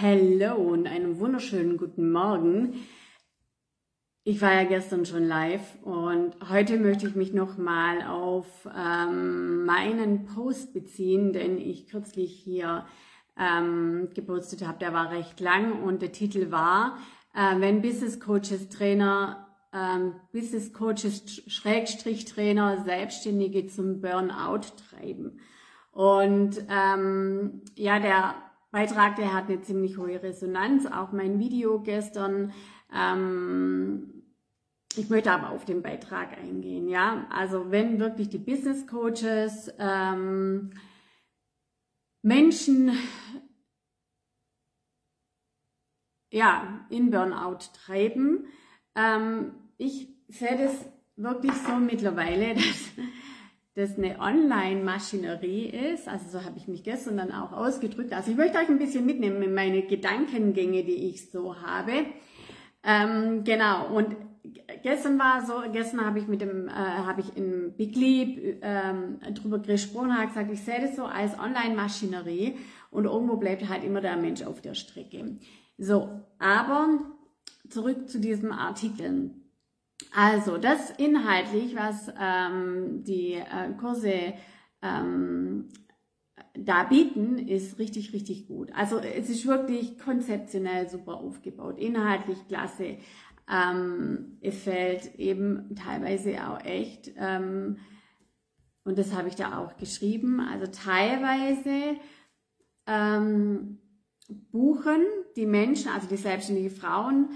Hallo und einen wunderschönen guten Morgen. Ich war ja gestern schon live und heute möchte ich mich nochmal auf ähm, meinen Post beziehen, den ich kürzlich hier ähm, gepostet habe. Der war recht lang und der Titel war, äh, wenn Business Coaches Trainer, ähm, Business Coaches Schrägstrich Trainer Selbstständige zum Burnout treiben. Und ähm, ja, der Beitrag, der hat eine ziemlich hohe Resonanz, auch mein Video gestern. Ähm, ich möchte aber auf den Beitrag eingehen, ja. Also wenn wirklich die Business Coaches ähm, Menschen ja, in Burnout treiben, ähm, ich sehe das wirklich so mittlerweile, dass das eine Online-Maschinerie ist. Also so habe ich mich gestern dann auch ausgedrückt. Also ich möchte euch ein bisschen mitnehmen in meine Gedankengänge, die ich so habe. Ähm, genau. Und gestern war so, gestern habe ich mit dem, äh, habe ich in Big Leap ähm, drüber gesprochen, habe gesagt, ich sehe das so als Online-Maschinerie und irgendwo bleibt halt immer der Mensch auf der Strecke. So, aber zurück zu diesem Artikel. Also das inhaltlich, was ähm, die äh, Kurse ähm, da bieten, ist richtig, richtig gut. Also es ist wirklich konzeptionell super aufgebaut, inhaltlich klasse. Ähm, es fällt eben teilweise auch echt, ähm, und das habe ich da auch geschrieben, also teilweise ähm, buchen die Menschen, also die selbstständigen Frauen,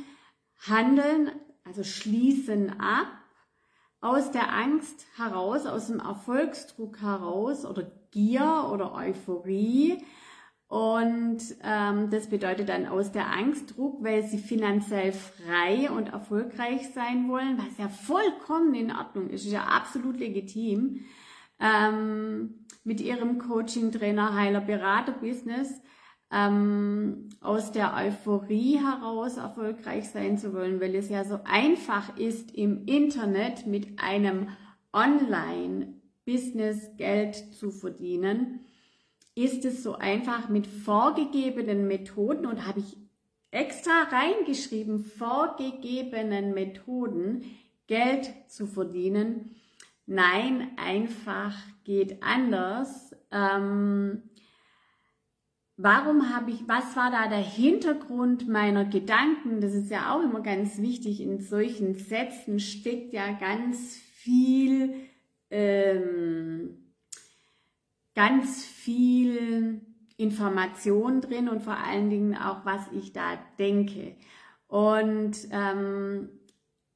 handeln also schließen ab aus der Angst heraus, aus dem Erfolgsdruck heraus oder Gier oder Euphorie. Und ähm, das bedeutet dann aus der Angstdruck, weil sie finanziell frei und erfolgreich sein wollen, was ja vollkommen in Ordnung ist, ist ja absolut legitim, ähm, mit ihrem Coaching, Trainer, Heiler, Berater, Business ähm, aus der Euphorie heraus erfolgreich sein zu wollen, weil es ja so einfach ist, im Internet mit einem Online-Business Geld zu verdienen, ist es so einfach mit vorgegebenen Methoden und habe ich extra reingeschrieben, vorgegebenen Methoden Geld zu verdienen. Nein, einfach geht anders. Ähm, warum habe ich, was war da der Hintergrund meiner Gedanken? Das ist ja auch immer ganz wichtig. In solchen Sätzen steckt ja ganz viel, ähm, ganz viel Information drin und vor allen Dingen auch, was ich da denke. Und ähm,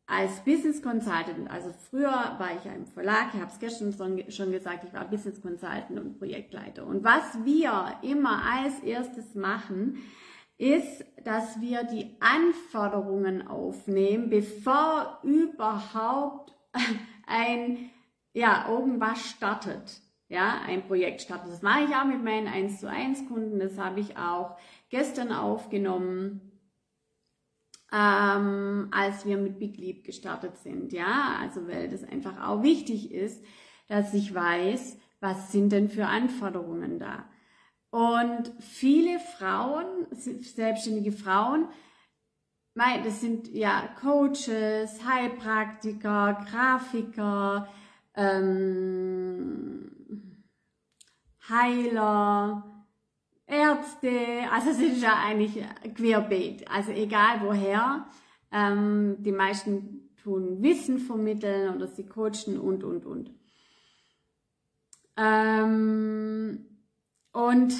als Business Consultant, also früher war ich ja im Verlag, ich habe es gestern schon gesagt, ich war Business Consultant und Projektleiter. Und was wir immer als erstes machen, ist, dass wir die Anforderungen aufnehmen, bevor überhaupt ein, ja, irgendwas startet. Ja, ein Projekt startet. Das mache ich auch mit meinen 1 zu 1 Kunden. Das habe ich auch gestern aufgenommen ähm, als wir mit Big Leap gestartet sind. Ja, also weil das einfach auch wichtig ist, dass ich weiß, was sind denn für Anforderungen da. Und viele Frauen, selbstständige Frauen, das sind ja Coaches, Heilpraktiker, Grafiker, ähm, Heiler, Ärzte, also es ist ja eigentlich querbeet, also egal woher. Ähm, die meisten tun Wissen vermitteln oder sie coachen und, und, und. Ähm, und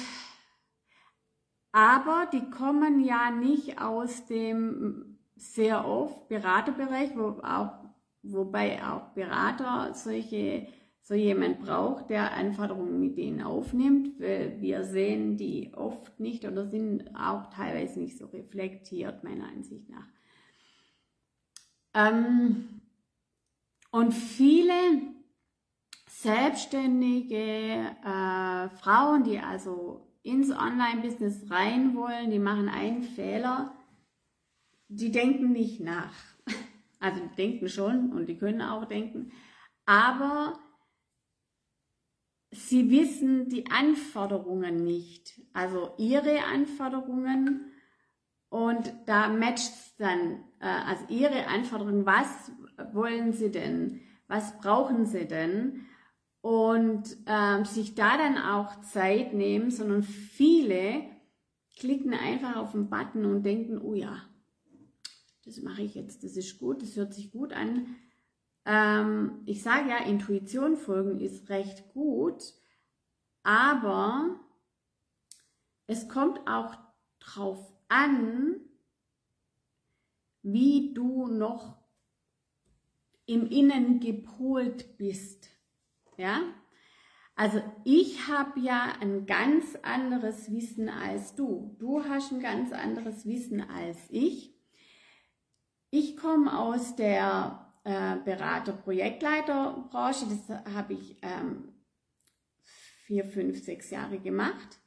aber die kommen ja nicht aus dem sehr oft Beraterbereich, wo auch, wobei auch Berater solche so jemand braucht, der Anforderungen mit denen aufnimmt. Wir sehen die oft nicht oder sind auch teilweise nicht so reflektiert, meiner Ansicht nach. Ähm, und viele selbstständige äh, Frauen, die also ins Online-Business rein wollen, die machen einen Fehler, die denken nicht nach. Also denken schon und die können auch denken, aber sie wissen die Anforderungen nicht, also ihre Anforderungen Und da matcht es dann, äh, also Ihre Anforderungen, was wollen Sie denn, was brauchen Sie denn? Und ähm, sich da dann auch Zeit nehmen, sondern viele klicken einfach auf den Button und denken, oh ja, das mache ich jetzt, das ist gut, das hört sich gut an. Ähm, ich sage ja, Intuition folgen ist recht gut, aber es kommt auch drauf an, wie du noch im Innen gepolt bist. Ja? Also ich habe ja ein ganz anderes Wissen als du. Du hast ein ganz anderes Wissen als ich. Ich komme aus der äh, Berater-Projektleiterbranche. Das habe ich ähm, vier, fünf, sechs Jahre gemacht.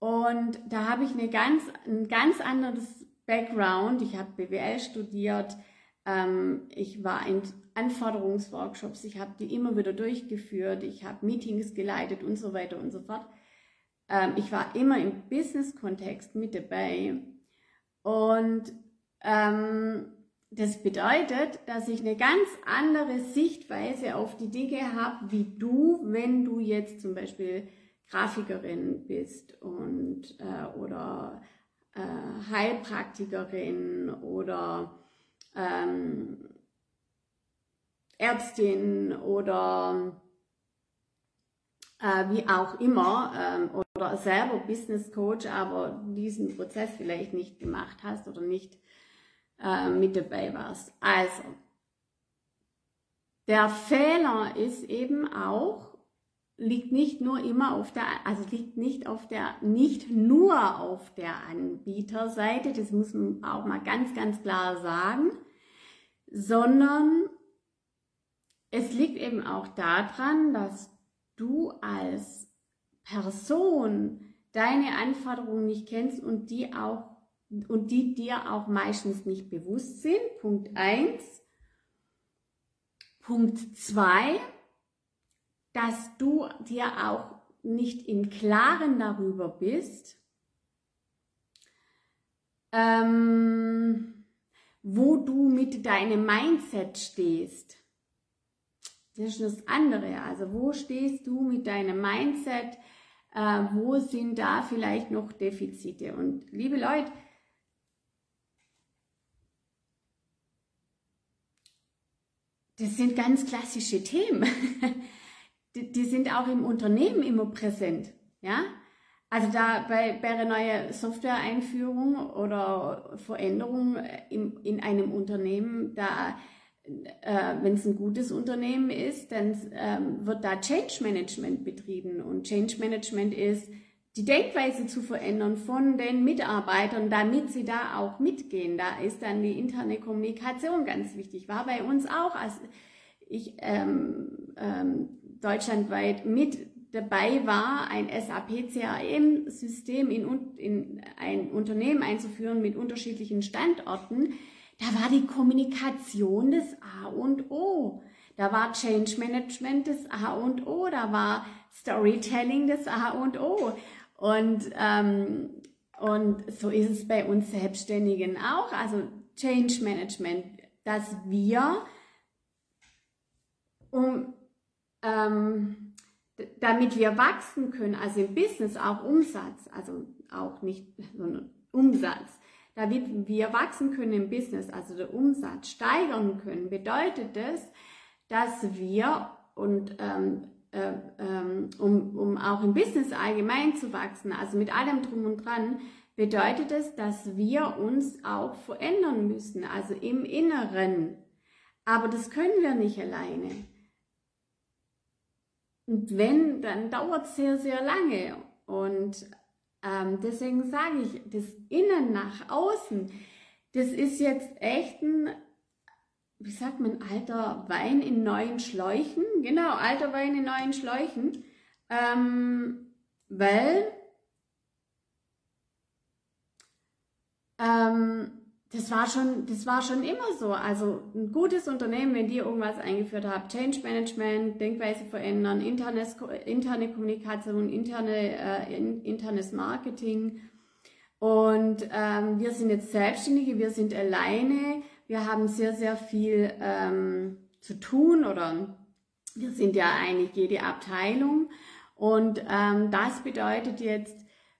Und da habe ich eine ganz, ein ganz anderes Background. Ich habe BWL studiert. Ähm, ich war in Anforderungsworkshops. Ich habe die immer wieder durchgeführt. Ich habe Meetings geleitet und so weiter und so fort. Ähm, ich war immer im Business-Kontext mit dabei. Und ähm, das bedeutet, dass ich eine ganz andere Sichtweise auf die Dinge habe, wie du, wenn du jetzt zum Beispiel Grafikerin bist und äh, oder äh, Heilpraktikerin oder ähm, Ärztin oder äh, wie auch immer ähm, oder selber Business Coach, aber diesen Prozess vielleicht nicht gemacht hast oder nicht äh, mit dabei warst. Also, der Fehler ist eben auch, liegt nicht nur immer auf der, also liegt nicht auf der, nicht nur auf der Anbieterseite, das muss man auch mal ganz, ganz klar sagen, sondern es liegt eben auch daran, dass du als Person deine Anforderungen nicht kennst und die auch und die dir auch meistens nicht bewusst sind. Punkt 1. Punkt 2, dass du dir auch nicht im Klaren darüber bist, ähm, wo du mit deinem Mindset stehst. Das ist das andere. Also wo stehst du mit deinem Mindset? Äh, wo sind da vielleicht noch Defizite? Und liebe Leute, das sind ganz klassische Themen. die, die, sind auch im Unternehmen immer präsent. Ja? Also da bei, bei einer neuen Software-Einführung oder Veränderung im, in einem Unternehmen, da äh, wenn es ein gutes Unternehmen ist, dann ähm, wird da Change Management betrieben. Und Change Management ist, die Denkweise zu verändern von den Mitarbeitern, damit sie da auch mitgehen. Da ist dann die interne Kommunikation ganz wichtig. War bei uns auch, als ich ähm, ähm, deutschlandweit mit dabei war, ein SAP-CRM-System in, in ein Unternehmen einzuführen mit unterschiedlichen Standorten, da war die Kommunikation das A und O. Da war Change Management das A und O, da war Storytelling das A und O. Und, ähm, und so ist es bei uns Selbstständigen auch. Also Change Management, dass wir, um, ähm, damit wir wachsen können, also im Business auch Umsatz, also auch nicht, sondern Umsatz, damit wir wachsen können im Business, also der Umsatz steigern können, bedeutet es, dass wir und ähm, äh, ähm, um, um auch im Business allgemein zu wachsen, also mit allem drum und dran, bedeutet es, dass wir uns auch verändern müssen, also im Inneren. Aber das können wir nicht alleine. Und wenn, dann dauert es sehr, sehr lange. Und ähm, deswegen sage ich, das Innen nach außen, das ist jetzt echt ein wie sagt man, alter Wein in neuen Schläuchen. Genau, alter Wein in neuen Schläuchen. Ähm, weil ähm, das war schon, das war schon immer so. Also ein gutes Unternehmen, wenn die irgendwas eingeführt haben, Change Management, Denkweise verändern, internes, interne Kommunikation, interne, äh, internes Marketing, Und ähm, wir sind jetzt Selbstständige, wir sind alleine, wir haben sehr, sehr viel ähm, zu tun oder wir sind ja eigentlich jede Abteilung. Und ähm, das bedeutet jetzt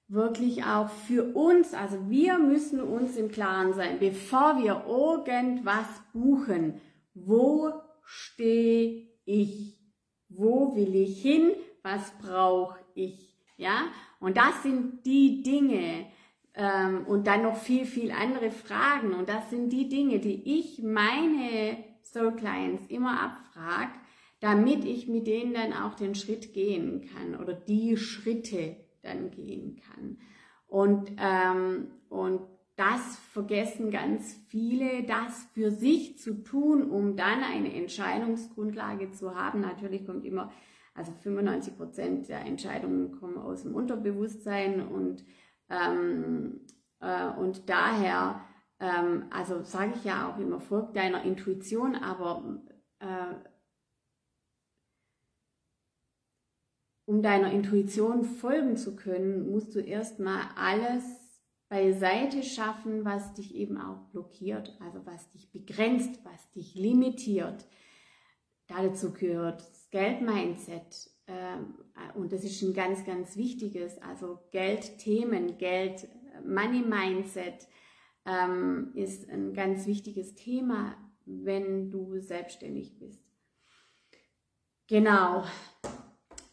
wirklich auch für uns, also wir müssen uns im Klaren sein, bevor wir irgendwas buchen, wo stehe ich? Wo will ich hin? Was brauche ich? Ja, und das sind die Dinge, ähm, und dann noch viel, viel andere Fragen. Und das sind die Dinge, die ich meine Soul Clients immer abfrage, damit ich mit denen dann auch den Schritt gehen kann oder die Schritte dann gehen kann. Und, ähm, und das vergessen ganz viele, das für sich zu tun, um dann eine Entscheidungsgrundlage zu haben. Natürlich kommt immer, also 95 Prozent der Entscheidungen kommen aus dem Unterbewusstsein und ähm, äh, und daher, ähm, also sage ich ja auch immer, folgt deiner Intuition, aber äh, um deiner Intuition folgen zu können, musst du erstmal alles beiseite schaffen, was dich eben auch blockiert, also was dich begrenzt, was dich limitiert. Dazu gehört das Geldmindset, und das ist ein ganz, ganz wichtiges, also Geldthemen, Geld, Money Mindset ähm, ist ein ganz wichtiges Thema, wenn du selbstständig bist. Genau.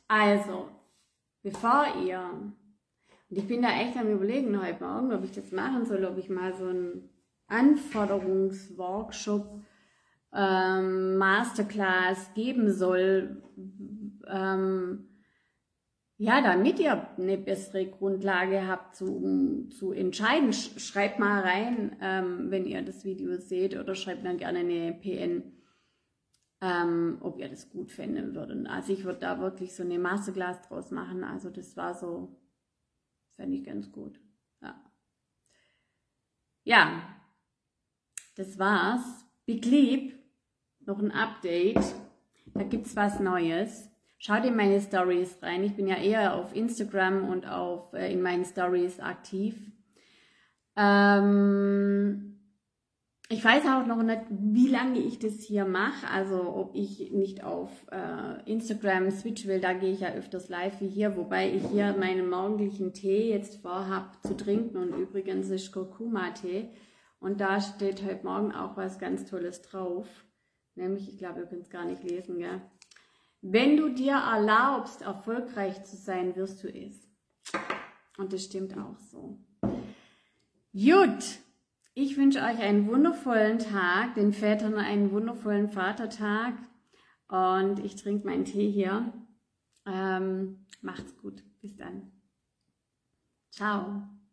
Also, bevor ihr, und ich bin da echt am überlegen heute Morgen, ob ich das machen soll, ob ich mal so einen Anforderungsworkshop ähm, Masterclass geben soll, ähm, ja, damit ihr eine bessere Grundlage habt zu, zu entscheiden, schreibt mal rein, ähm, wenn ihr das Video seht oder schreibt dann gerne eine PN, ähm, ob ihr das gut finden würdet. Also ich würde da wirklich so eine Masterclass draus machen. Also das war so, fände ich ganz gut. Ja. ja, das war's. Big Leap, noch ein Update. Da gibt's was Neues. Schaut in meine Stories rein. Ich bin ja eher auf Instagram und auf, äh, in meinen Stories aktiv. Ähm, ich weiß auch noch nicht, wie lange ich das hier mache. Also ob ich nicht auf äh, Instagram switch will, da gehe ich ja öfters live wie hier, wobei ich hier meinen morgendlichen Tee jetzt vorhab zu trinken und übrigens ist Kurkuma-Tee. Und da steht heute Morgen auch was ganz Tolles drauf. Nämlich, ich glaube, ihr könnt es gar nicht lesen, gell? Wenn du dir erlaubst, erfolgreich zu sein, wirst du es. Und das stimmt auch so. Gut, ich wünsche euch einen wundervollen Tag, den Vätern einen wundervollen Vatertag und ich trinke meinen Tee hier. Ähm, macht's gut, bis dann. Ciao.